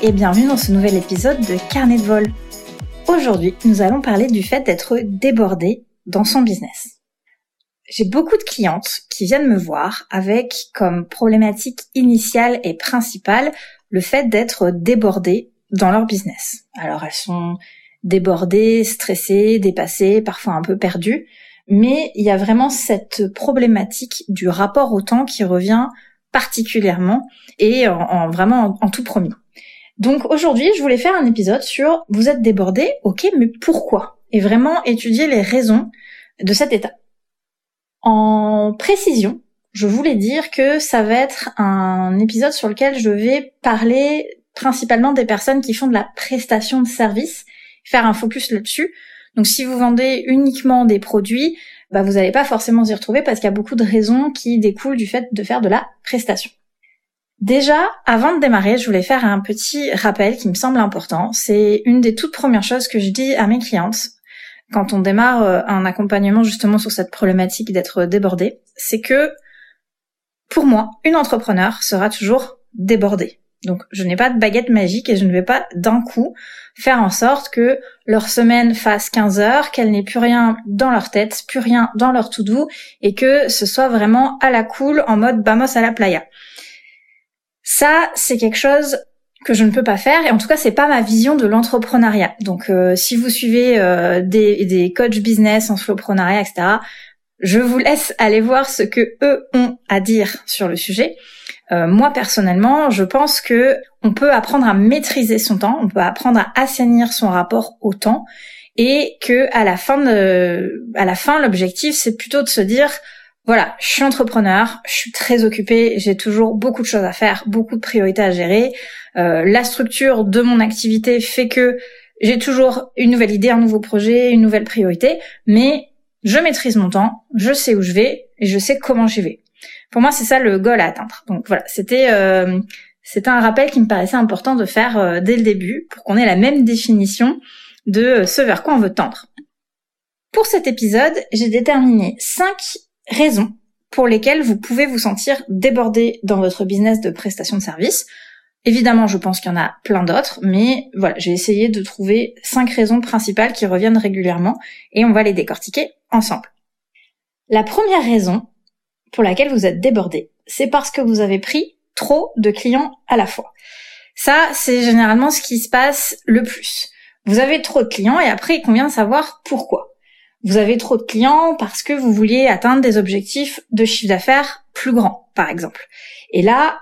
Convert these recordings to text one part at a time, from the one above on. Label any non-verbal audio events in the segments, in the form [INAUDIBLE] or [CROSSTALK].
et bienvenue dans ce nouvel épisode de Carnet de vol. Aujourd'hui, nous allons parler du fait d'être débordé dans son business. J'ai beaucoup de clientes qui viennent me voir avec comme problématique initiale et principale le fait d'être débordées dans leur business. Alors elles sont débordées, stressées, dépassées, parfois un peu perdues, mais il y a vraiment cette problématique du rapport au temps qui revient particulièrement et en, vraiment en, tout premier. Donc aujourd'hui, je voulais faire un épisode sur vous êtes débordé, ok, mais pourquoi? Et vraiment étudier les raisons de cet état. En précision, je voulais dire que ça va être un épisode sur lequel je vais parler principalement des personnes qui font de la prestation de service, faire un focus là-dessus. Donc si vous vendez uniquement des produits, bah, vous n'allez pas forcément y retrouver parce qu'il y a beaucoup de raisons qui découlent du fait de faire de la prestation. Déjà, avant de démarrer, je voulais faire un petit rappel qui me semble important. C'est une des toutes premières choses que je dis à mes clientes quand on démarre euh, un accompagnement justement sur cette problématique d'être débordé. C'est que, pour moi, une entrepreneur sera toujours débordée. Donc je n'ai pas de baguette magique et je ne vais pas d'un coup faire en sorte que leur semaine fasse 15 heures, qu'elle n'ait plus rien dans leur tête, plus rien dans leur tout doux et que ce soit vraiment à la cool en mode bamos à la playa. Ça, c'est quelque chose que je ne peux pas faire et en tout cas c'est pas ma vision de l'entrepreneuriat. Donc euh, si vous suivez euh, des, des coachs business en slowprenariat, etc., je vous laisse aller voir ce que eux ont à dire sur le sujet. Euh, moi personnellement, je pense que on peut apprendre à maîtriser son temps, on peut apprendre à assainir son rapport au temps, et que à la fin à la fin, l'objectif c'est plutôt de se dire voilà, je suis entrepreneur, je suis très occupée, j'ai toujours beaucoup de choses à faire, beaucoup de priorités à gérer. Euh, la structure de mon activité fait que j'ai toujours une nouvelle idée, un nouveau projet, une nouvelle priorité, mais je maîtrise mon temps, je sais où je vais et je sais comment j'y vais. Pour moi, c'est ça le goal à atteindre. Donc voilà, c'était euh, un rappel qui me paraissait important de faire euh, dès le début pour qu'on ait la même définition de euh, ce vers quoi on veut tendre. Pour cet épisode, j'ai déterminé cinq raisons pour lesquelles vous pouvez vous sentir débordé dans votre business de prestation de service. Évidemment, je pense qu'il y en a plein d'autres, mais voilà, j'ai essayé de trouver cinq raisons principales qui reviennent régulièrement et on va les décortiquer ensemble. La première raison, pour laquelle vous êtes débordé, c'est parce que vous avez pris trop de clients à la fois. Ça, c'est généralement ce qui se passe le plus. Vous avez trop de clients et après, il convient de savoir pourquoi. Vous avez trop de clients parce que vous vouliez atteindre des objectifs de chiffre d'affaires plus grands, par exemple. Et là,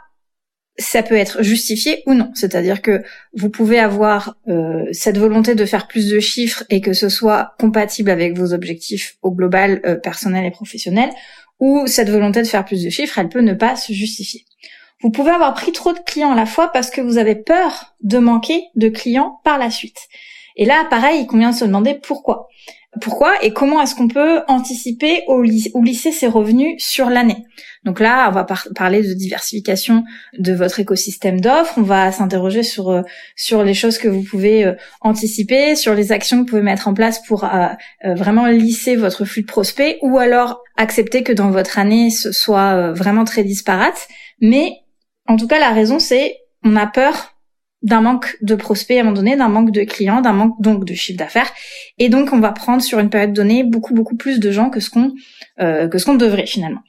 ça peut être justifié ou non. C'est-à-dire que vous pouvez avoir euh, cette volonté de faire plus de chiffres et que ce soit compatible avec vos objectifs au global euh, personnel et professionnel, ou cette volonté de faire plus de chiffres, elle peut ne pas se justifier. Vous pouvez avoir pris trop de clients à la fois parce que vous avez peur de manquer de clients par la suite. Et là, pareil, il convient de se demander pourquoi. Pourquoi et comment est-ce qu'on peut anticiper ou lisser ses revenus sur l'année Donc là, on va parler de diversification de votre écosystème d'offres. On va s'interroger sur euh, sur les choses que vous pouvez euh, anticiper, sur les actions que vous pouvez mettre en place pour euh, vraiment lisser votre flux de prospects, ou alors accepter que dans votre année ce soit vraiment très disparate. Mais en tout cas, la raison c'est on a peur d'un manque de prospects à un moment donné, d'un manque de clients, d'un manque donc de chiffre d'affaires. Et donc on va prendre sur une période donnée beaucoup beaucoup plus de gens que ce qu'on euh, que ce qu'on devrait finalement.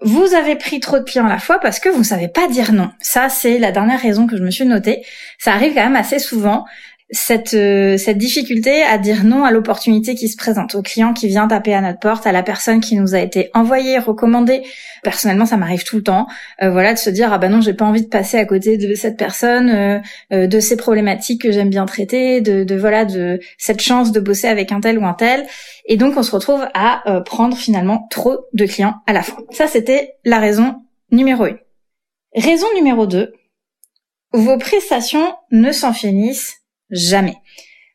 Vous avez pris trop de clients à la fois parce que vous ne savez pas dire non. Ça, c'est la dernière raison que je me suis notée. Ça arrive quand même assez souvent cette, euh, cette difficulté à dire non à l'opportunité qui se présente, au client qui vient taper à notre porte, à la personne qui nous a été envoyée, recommandée. Personnellement, ça m'arrive tout le temps. Euh, voilà, de se dire ah ben non, j'ai pas envie de passer à côté de cette personne, euh, de ces problématiques que j'aime bien traiter, de, de, voilà de cette chance de bosser avec un tel ou un tel. Et donc on se retrouve à prendre finalement trop de clients à la fois. Ça, c'était la raison numéro une. Raison numéro deux, vos prestations ne s'en finissent jamais.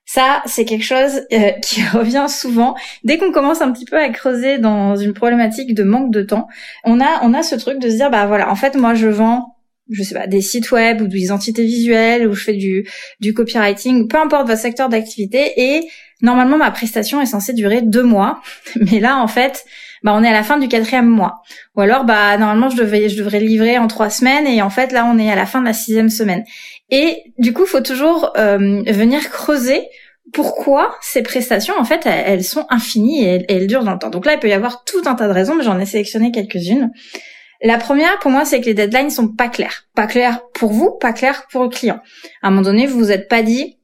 Ça, c'est quelque chose euh, [LAUGHS] qui revient souvent dès qu'on commence un petit peu à creuser dans une problématique de manque de temps. On a, on a ce truc de se dire, bah voilà, en fait, moi, je vends, je sais pas, des sites web ou des entités visuelles ou je fais du, du copywriting, peu importe votre secteur d'activité. Et normalement, ma prestation est censée durer deux mois, [LAUGHS] mais là, en fait, bah on est à la fin du quatrième mois. Ou alors, bah normalement, je devrais, je devrais livrer en trois semaines et en fait, là, on est à la fin de la sixième semaine. Et du coup, faut toujours euh, venir creuser pourquoi ces prestations, en fait, elles, sont infinies et elles, durent dans le temps. Donc là, il peut y avoir tout un tas de raisons, mais j'en ai sélectionné quelques-unes. La première, pour moi, c'est que les deadlines sont pas claires. Pas claires pour vous, pas claires pour le client. À un moment donné, vous vous êtes pas dit,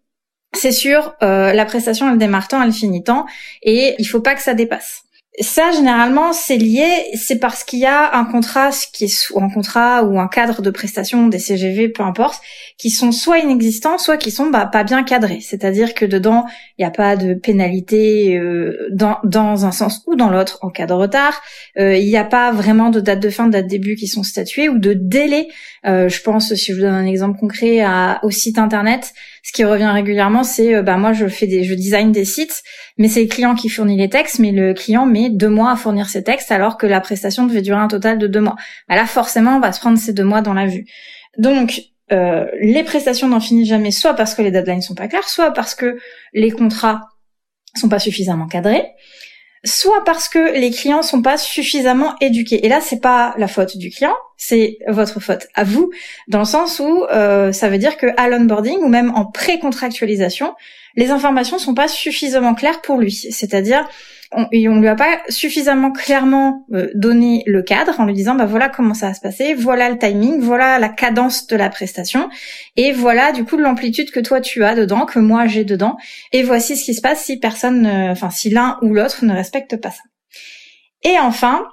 c'est sûr, euh, la prestation, elle démarre tant, elle finit tant, et il faut pas que ça dépasse. Ça, généralement, c'est lié, c'est parce qu'il y a un contrat, qui est un contrat ou un cadre de prestation, des CGV, peu importe, qui sont soit inexistants, soit qui sont bah, pas bien cadrés. C'est-à-dire que dedans, il n'y a pas de pénalité euh, dans, dans un sens ou dans l'autre en cas de retard. Euh, il n'y a pas vraiment de date de fin, de date de début qui sont statuées ou de délai. Euh, je pense, si je vous donne un exemple concret, à, au site internet, ce qui revient régulièrement, c'est euh, bah moi je fais des, je design des sites, mais c'est le client qui fournit les textes, mais le client met deux mois à fournir ses textes alors que la prestation devait durer un total de deux mois. Bah là forcément on va se prendre ces deux mois dans la vue. Donc euh, les prestations n'en finissent jamais, soit parce que les deadlines sont pas claires, soit parce que les contrats sont pas suffisamment cadrés soit parce que les clients sont pas suffisamment éduqués. Et là, c'est pas la faute du client, c'est votre faute à vous, dans le sens où euh, ça veut dire que à l'onboarding ou même en pré-contractualisation, les informations sont pas suffisamment claires pour lui. C'est-à-dire, on, et on lui a pas suffisamment clairement euh, donné le cadre en lui disant bah voilà comment ça va se passer, voilà le timing, voilà la cadence de la prestation et voilà du coup l'amplitude que toi tu as dedans, que moi j'ai dedans et voici ce qui se passe si personne, enfin si l'un ou l'autre ne respecte pas ça. Et enfin,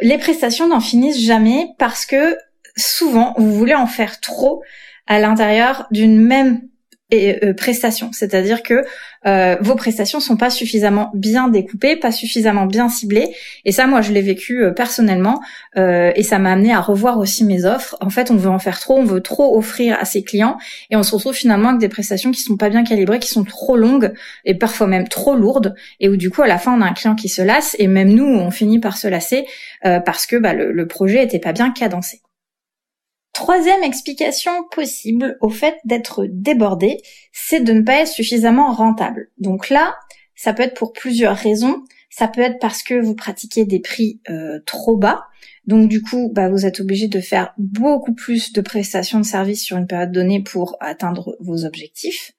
les prestations n'en finissent jamais parce que souvent vous voulez en faire trop à l'intérieur d'une même et euh, prestations, c'est-à-dire que euh, vos prestations sont pas suffisamment bien découpées, pas suffisamment bien ciblées. Et ça, moi, je l'ai vécu euh, personnellement, et ça m'a amené à revoir aussi mes offres. En fait, on veut en faire trop, on veut trop offrir à ses clients, et on se retrouve finalement avec des prestations qui sont pas bien calibrées, qui sont trop longues et parfois même trop lourdes, et où du coup, à la fin, on a un client qui se lasse, et même nous, on finit par se lasser parce que bah, le, le projet était pas bien cadencé. Troisième explication possible au fait d'être débordé, c'est de ne pas être suffisamment rentable. Donc là, ça peut être pour plusieurs raisons. Ça peut être parce que vous pratiquez des prix euh, trop bas. Donc du coup, bah, vous êtes obligé de faire beaucoup plus de prestations de services sur une période donnée pour atteindre vos objectifs.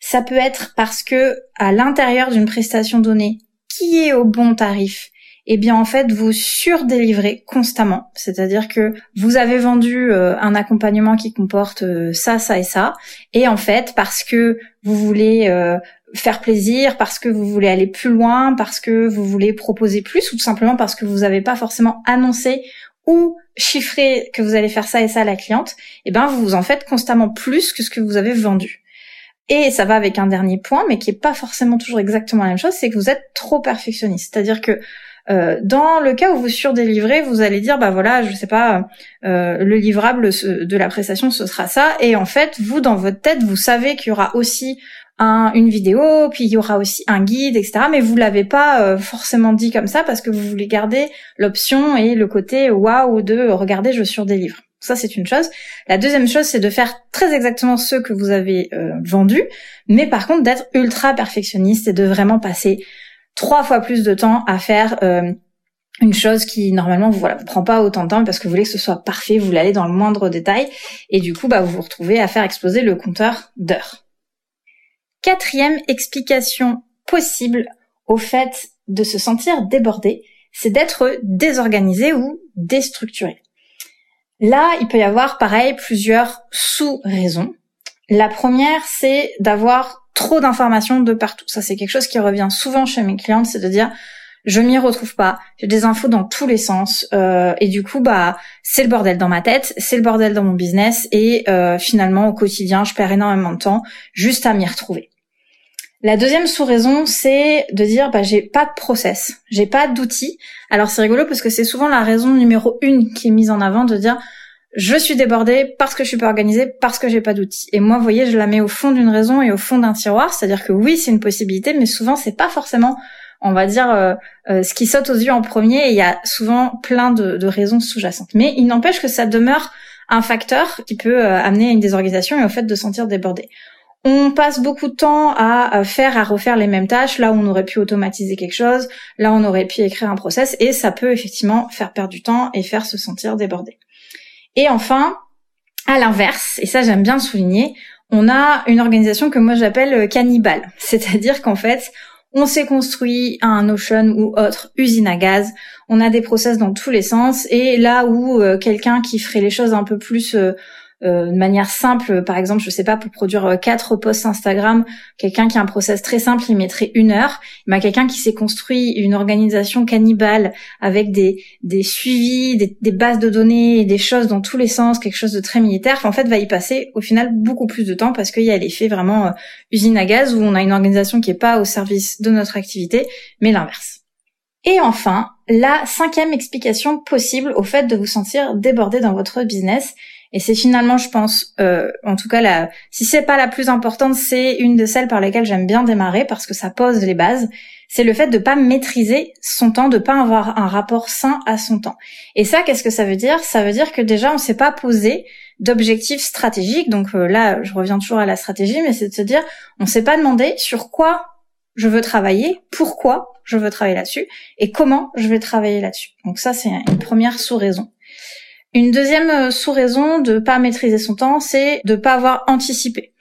Ça peut être parce que à l'intérieur d'une prestation donnée qui est au bon tarif, eh bien en fait vous surdélivrez constamment. C'est-à-dire que vous avez vendu euh, un accompagnement qui comporte euh, ça, ça et ça, et en fait parce que vous voulez euh, faire plaisir, parce que vous voulez aller plus loin, parce que vous voulez proposer plus, ou tout simplement parce que vous n'avez pas forcément annoncé ou chiffré que vous allez faire ça et ça à la cliente, eh ben vous en faites constamment plus que ce que vous avez vendu. Et ça va avec un dernier point, mais qui est pas forcément toujours exactement la même chose, c'est que vous êtes trop perfectionniste. C'est-à-dire que euh, dans le cas où vous surdélivrez, vous allez dire bah voilà, je sais pas, euh, le livrable de la prestation ce sera ça, et en fait vous dans votre tête vous savez qu'il y aura aussi un, une vidéo, puis il y aura aussi un guide, etc. Mais vous l'avez pas euh, forcément dit comme ça parce que vous voulez garder l'option et le côté waouh de regarder je surdélivre. Ça, c'est une chose. La deuxième chose, c'est de faire très exactement ce que vous avez vendu, mais par contre d'être ultra perfectionniste et de vraiment passer trois fois plus de temps à faire euh, une chose qui normalement vous voilà vous prend pas autant de temps parce que vous voulez que ce soit parfait, vous l'allez dans le moindre détail et du coup bah vous vous retrouvez à faire exploser le compteur d'heures. Quatrième explication possible au fait de se sentir débordé, c'est d'être désorganisé ou déstructuré. Là, il peut y avoir pareil plusieurs sous-raisons. La première, c'est d'avoir trop d'informations de partout. Ça, c'est quelque chose qui revient souvent chez mes clientes, c'est de dire je m'y retrouve pas, j'ai des infos dans tous les sens euh, et du coup bah c'est le bordel dans ma tête, c'est le bordel dans mon business et euh, finalement au quotidien je perds énormément de temps juste à m'y retrouver. La deuxième sous-raison, c'est de dire bah j'ai pas de process, j'ai pas d'outils. Alors c'est rigolo parce que c'est souvent la raison numéro une qui est mise en avant de dire je suis débordée parce que je suis pas organisée, parce que j'ai pas d'outils. Et moi, vous voyez, je la mets au fond d'une raison et au fond d'un tiroir, c'est-à-dire que oui, c'est une possibilité, mais souvent c'est pas forcément, on va dire, euh, euh, ce qui saute aux yeux en premier. Il y a souvent plein de, raisons sous-jacentes. Mais il n'empêche que ça demeure un facteur qui peut euh, amener à une désorganisation et au fait de sentir débordé. On passe beaucoup de temps à faire, à refaire les mêmes tâches. Là, on aurait pu automatiser quelque chose. Là, on aurait pu écrire un process. Et ça peut effectivement faire perdre du temps et faire se sentir débordé. Et enfin, À l'inverse, et ça j'aime bien souligner, on a une organisation que moi j'appelle cannibale. [LAUGHS] C'est-à-dire qu'en fait, on s'est construit un Ocean ou autre usine à gaz, on a des process dans tous les sens, et là où euh, quelqu'un qui ferait les choses un peu plus euh, euh, de manière simple, par exemple, je sais pas, pour produire euh, quatre posts Instagram, quelqu'un qui a un process très simple, il mettrait une heure. Mais quelqu'un qui s'est construit une organisation cannibale avec des, des suivis, des, bases de données des choses dans tous les sens, quelque chose de très militaire, en fait, va y passer au final beaucoup plus de temps parce qu'il y a l'effet vraiment euh, usine à gaz où on a une organisation qui est pas au service de notre activité, mais l'inverse. Et enfin, la cinquième explication possible au fait de vous sentir débordé dans votre business, et c'est finalement, je pense, euh, en tout cas, la, si c'est pas la plus importante, c'est une de celles par lesquelles j'aime bien démarrer parce que ça pose les bases. C'est le fait de pas maîtriser son temps, de pas avoir un rapport sain à son temps. Et ça, qu'est-ce que ça veut dire? Ça veut dire que déjà, on s'est pas posé d'objectifs stratégiques. Donc euh, là, je reviens toujours à la stratégie, mais c'est de se dire, on s'est pas demandé sur quoi je veux travailler, pourquoi je veux travailler là-dessus et comment je vais travailler là-dessus. Donc ça, c'est une première sous-raison. Une deuxième euh, sous-raison de pas maîtriser son temps, c'est de pas avoir anticipé.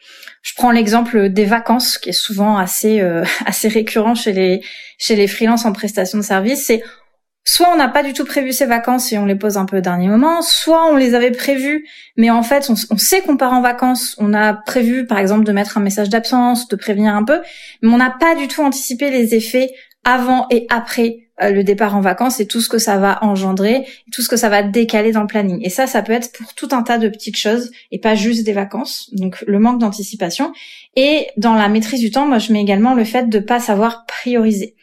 Je prends l'exemple des vacances, qui est souvent assez euh, [LAUGHS] assez récurrent chez les chez les freelances en prestation de service. C'est soit on n'a pas du tout prévu ces vacances et on les pose un peu au dernier moment, soit on les avait prévues, mais en fait on, sait qu'on part en vacances, on a prévu par exemple de mettre un message d'absence, de prévenir un peu, mais on n'a pas du tout anticipé les effets avant et après le départ en vacances et tout ce que ça va engendrer, tout ce que ça va décaler dans le planning. Et ça, ça peut être pour tout un tas de petites choses et pas juste des vacances. Donc le manque d'anticipation. Et dans la maîtrise du temps, moi je mets également le fait de pas savoir prioriser,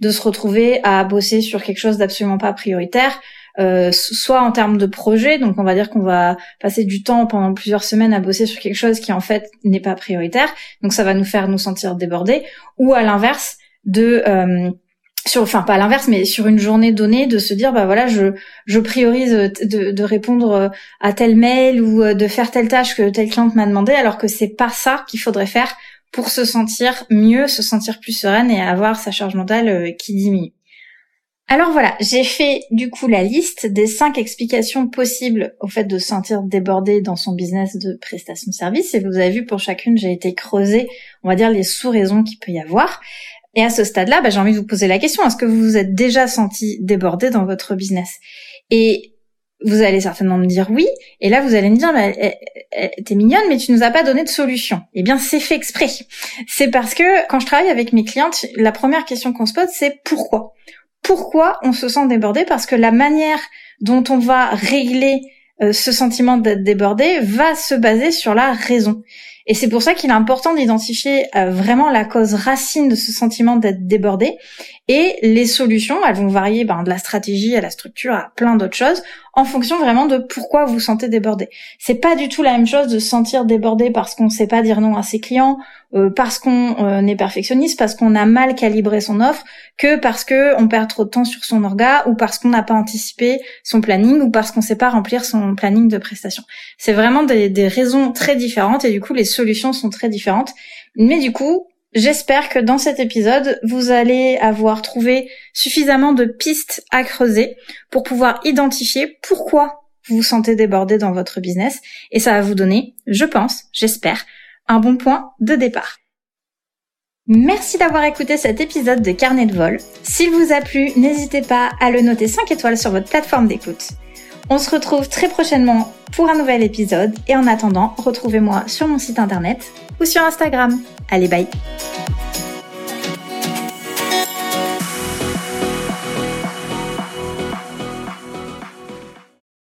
de se retrouver à bosser sur quelque chose d'absolument pas prioritaire. Euh, soit en termes de projet, donc on va dire qu'on va passer du temps pendant plusieurs semaines à bosser sur quelque chose qui en fait n'est pas prioritaire, donc ça va nous faire nous sentir débordés, ou à l'inverse de euh, sur enfin pas l'inverse mais sur une journée donnée de se dire bah voilà je je priorise de, de répondre euh, à tel mail ou euh, de faire telle tâche que tel client m'a demandé alors que c'est pas ça qu'il faudrait faire pour se sentir mieux, se sentir plus sereine et avoir sa charge mentale euh, qui diminue. Alors voilà, j'ai fait du coup la liste des cinq explications possibles au fait de se sentir débordé dans son business de prestation de service. Et vous avez vu pour chacune, j'ai été creuser, on va dire, les sous-raisons qu'il peut y avoir. Et à ce stade-là, bah, j'ai envie de vous poser la question, est-ce que vous vous êtes déjà senti débordé dans votre business? Et vous allez certainement me dire oui, et là vous allez me dire, bah, eh, eh, eh, t'es mignonne, mais tu nous as pas donné de solution. Eh bien, c'est fait exprès. C'est parce que quand je travaille avec mes clientes, la première question qu'on se pose, c'est pourquoi? Pourquoi on se sent débordé? Parce que la manière dont on va régler euh, ce sentiment d'être débordé va se baser sur la raison. Et c'est pour ça qu'il est important d'identifier euh, vraiment la cause racine de ce sentiment d'être débordé. Et les solutions, elles vont varier ben, de la stratégie à la structure à plein d'autres choses en fonction vraiment de pourquoi vous sentez débordé. C'est pas du tout la même chose de se sentir débordé parce qu'on sait pas dire non à ses clients, euh, parce qu'on euh, est perfectionniste, parce qu'on a mal calibré son offre, que parce que on perd trop de temps sur son orga ou parce qu'on n'a pas anticipé son planning ou parce qu'on sait pas remplir son planning de prestation. C'est vraiment des, des raisons très différentes et du coup les solutions sont très différentes. Mais du coup, J'espère que dans cet épisode, vous allez avoir trouvé suffisamment de pistes à creuser pour pouvoir identifier pourquoi vous vous sentez débordé dans votre business et ça va vous donner, je pense, j'espère, un bon point de départ. Merci d'avoir écouté cet épisode de Carnet de vol. S'il vous a plu, n'hésitez pas à le noter 5 étoiles sur votre plateforme d'écoute. On se retrouve très prochainement pour un nouvel épisode et en attendant, retrouvez-moi sur mon site internet ou sur Instagram. Allez, bye